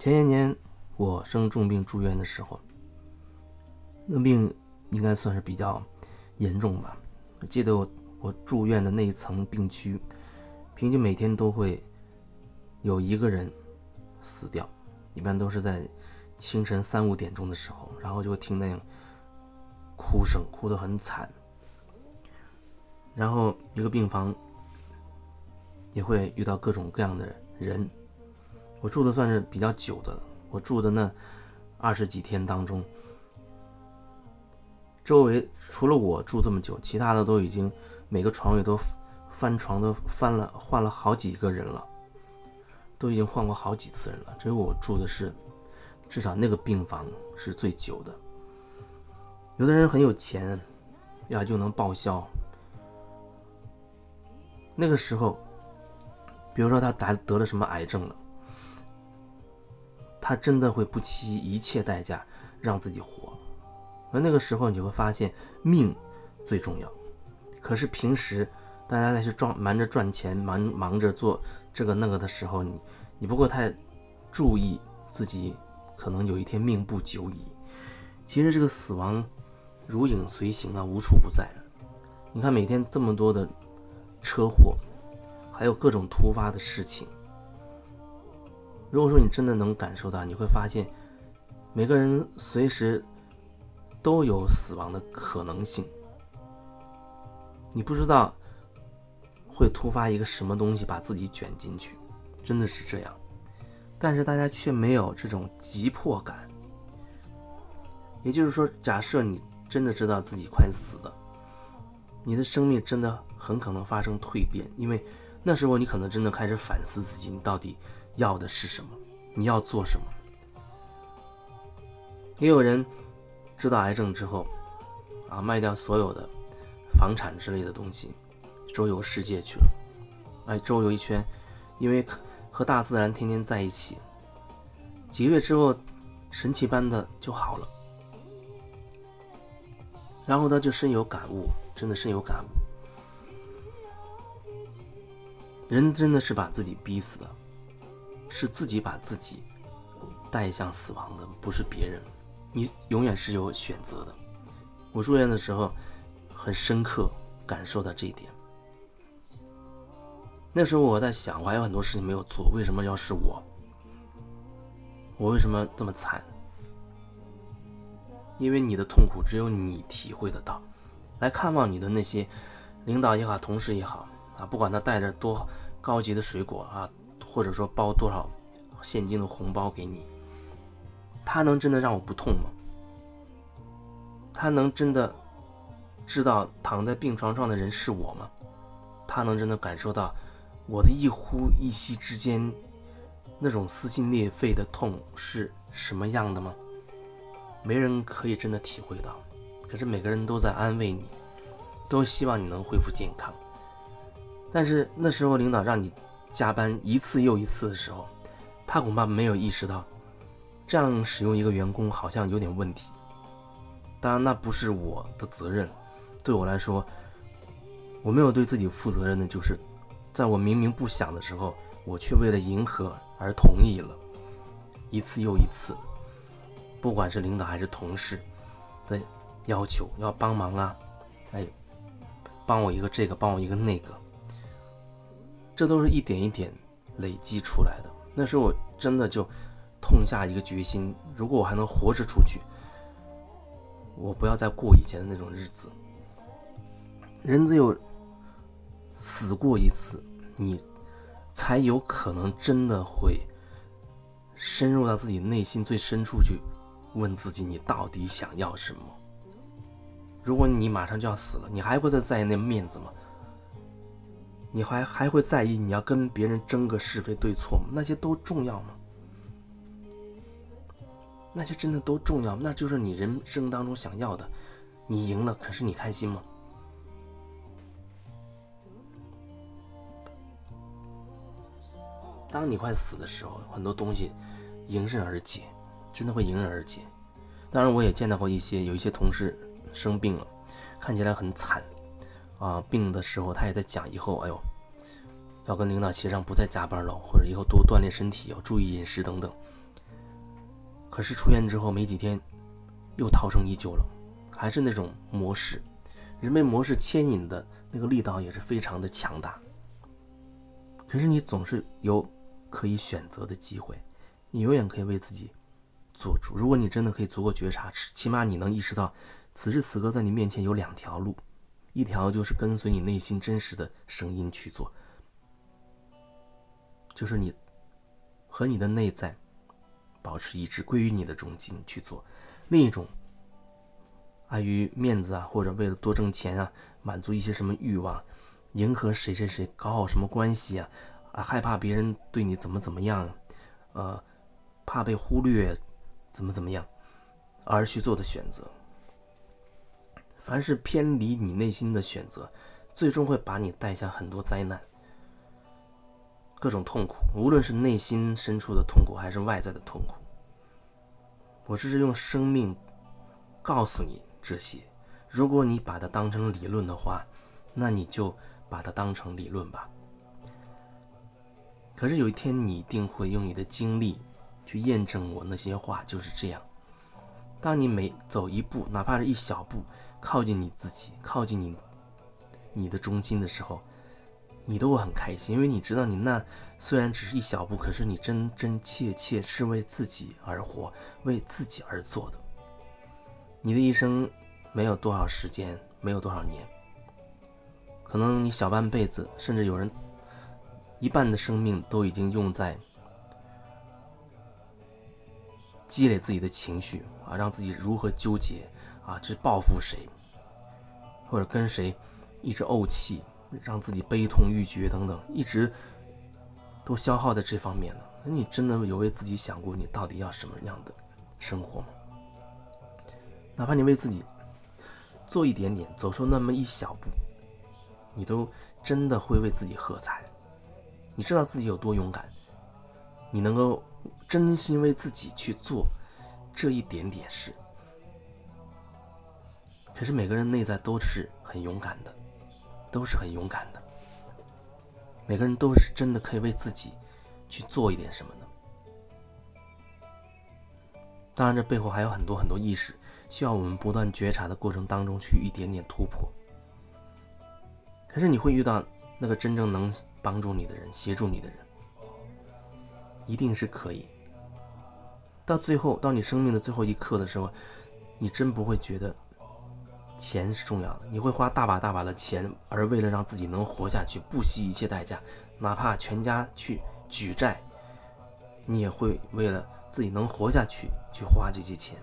前些年我生重病住院的时候，那病应该算是比较严重吧。我记得我我住院的那一层病区，平均每天都会有一个人死掉，一般都是在清晨三五点钟的时候，然后就会听那样哭声，哭得很惨。然后一个病房也会遇到各种各样的人。我住的算是比较久的，我住的那二十几天当中，周围除了我住这么久，其他的都已经每个床位都翻床都翻了换了好几个人了，都已经换过好几次人了。只有我住的是至少那个病房是最久的。有的人很有钱呀，就能报销。那个时候，比如说他得得了什么癌症了。他真的会不惜一切代价让自己活，而那个时候你就会发现命最重要。可是平时大家在去赚忙着赚钱，忙忙着做这个那个的时候，你你不会太注意自己可能有一天命不久矣。其实这个死亡如影随形啊，无处不在。你看每天这么多的车祸，还有各种突发的事情。如果说你真的能感受到，你会发现，每个人随时都有死亡的可能性。你不知道会突发一个什么东西把自己卷进去，真的是这样。但是大家却没有这种急迫感。也就是说，假设你真的知道自己快死了，你的生命真的很可能发生蜕变，因为那时候你可能真的开始反思自己，你到底。要的是什么？你要做什么？也有人知道癌症之后，啊，卖掉所有的房产之类的东西，周游世界去了。哎，周游一圈，因为和大自然天天在一起，几个月之后，神奇般的就好了。然后他就深有感悟，真的深有感悟。人真的是把自己逼死的。是自己把自己带向死亡的，不是别人。你永远是有选择的。我住院的时候，很深刻感受到这一点。那时候我在想，我还有很多事情没有做，为什么要是我？我为什么这么惨？因为你的痛苦只有你体会得到。来看望你的那些领导也好，同事也好啊，不管他带着多高级的水果啊。或者说包多少现金的红包给你，他能真的让我不痛吗？他能真的知道躺在病床上的人是我吗？他能真的感受到我的一呼一吸之间那种撕心裂肺的痛是什么样的吗？没人可以真的体会到，可是每个人都在安慰你，都希望你能恢复健康。但是那时候领导让你。加班一次又一次的时候，他恐怕没有意识到，这样使用一个员工好像有点问题。当然，那不是我的责任。对我来说，我没有对自己负责任的，就是在我明明不想的时候，我却为了迎合而同意了，一次又一次。不管是领导还是同事的要求，要帮忙啊，哎，帮我一个这个，帮我一个那个。这都是一点一点累积出来的。那时候我真的就痛下一个决心：如果我还能活着出去，我不要再过以前的那种日子。人只有死过一次，你才有可能真的会深入到自己内心最深处去，问自己：你到底想要什么？如果你马上就要死了，你还会再在意那面子吗？你还还会在意你要跟别人争个是非对错吗？那些都重要吗？那些真的都重要？那就是你人生当中想要的。你赢了，可是你开心吗？当你快死的时候，很多东西迎刃而解，真的会迎刃而解。当然，我也见到过一些有一些同事生病了，看起来很惨。啊，病的时候他也在讲，以后哎呦，要跟领导协商不再加班了，或者以后多锻炼身体，要注意饮食等等。可是出院之后没几天，又涛声依旧了，还是那种模式，人被模式牵引的那个力道也是非常的强大。可是你总是有可以选择的机会，你永远可以为自己做主。如果你真的可以足够觉察，起码你能意识到，此时此刻在你面前有两条路，一条就是跟随你内心真实的声音去做，就是你和你的内在。保持一致，归于你的中心去做。另一种，碍于面子啊，或者为了多挣钱啊，满足一些什么欲望，迎合谁谁谁，搞好什么关系啊，啊，害怕别人对你怎么怎么样，呃，怕被忽略，怎么怎么样，而去做的选择。凡是偏离你内心的选择，最终会把你带向很多灾难。各种痛苦，无论是内心深处的痛苦，还是外在的痛苦，我只是用生命告诉你这些。如果你把它当成理论的话，那你就把它当成理论吧。可是有一天，你一定会用你的经历去验证我那些话就是这样。当你每走一步，哪怕是一小步，靠近你自己，靠近你你的中心的时候。你都会很开心，因为你知道，你那虽然只是一小步，可是你真真切切是为自己而活，为自己而做的。你的一生没有多少时间，没有多少年，可能你小半辈子，甚至有人一半的生命都已经用在积累自己的情绪啊，让自己如何纠结啊，去报复谁，或者跟谁一直怄气。让自己悲痛欲绝等等，一直都消耗在这方面了。那你真的有为自己想过，你到底要什么样的生活吗？哪怕你为自己做一点点，走出那么一小步，你都真的会为自己喝彩。你知道自己有多勇敢，你能够真心为自己去做这一点点事。可是每个人内在都是很勇敢的。都是很勇敢的，每个人都是真的可以为自己去做一点什么的。当然，这背后还有很多很多意识，需要我们不断觉察的过程当中去一点点突破。可是你会遇到那个真正能帮助你的人、协助你的人，一定是可以。到最后，到你生命的最后一刻的时候，你真不会觉得。钱是重要的，你会花大把大把的钱，而为了让自己能活下去，不惜一切代价，哪怕全家去举债，你也会为了自己能活下去去花这些钱。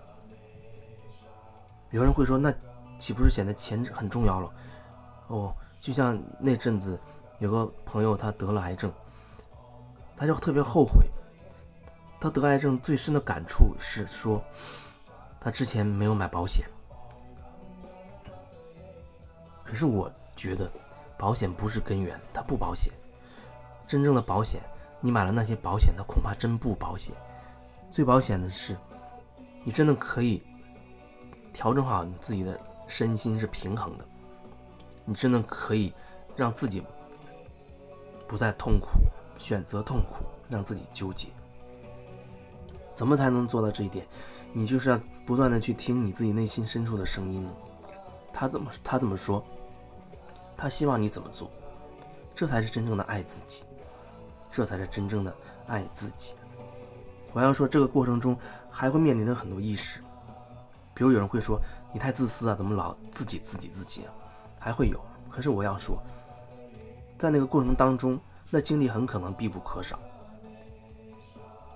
有人会说，那岂不是显得钱很重要了？哦，就像那阵子有个朋友他得了癌症，他就特别后悔。他得癌症最深的感触是说，他之前没有买保险。可是我觉得，保险不是根源，它不保险。真正的保险，你买了那些保险，它恐怕真不保险。最保险的是，你真的可以调整好你自己的身心是平衡的，你真的可以让自己不再痛苦，选择痛苦，让自己纠结。怎么才能做到这一点？你就是要不断的去听你自己内心深处的声音呢。他怎么他怎么说？他希望你怎么做，这才是真正的爱自己，这才是真正的爱自己。我要说，这个过程中还会面临着很多意识，比如有人会说你太自私啊，怎么老自己自己自己啊？还会有。可是我要说，在那个过程当中，那经历很可能必不可少，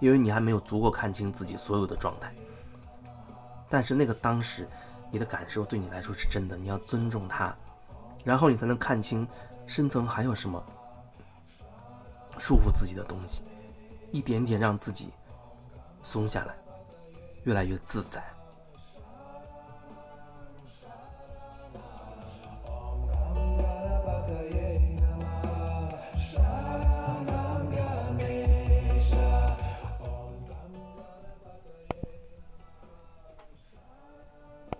因为你还没有足够看清自己所有的状态。但是那个当时你的感受对你来说是真的，你要尊重他。然后你才能看清深层还有什么束缚自己的东西，一点点让自己松下来，越来越自在。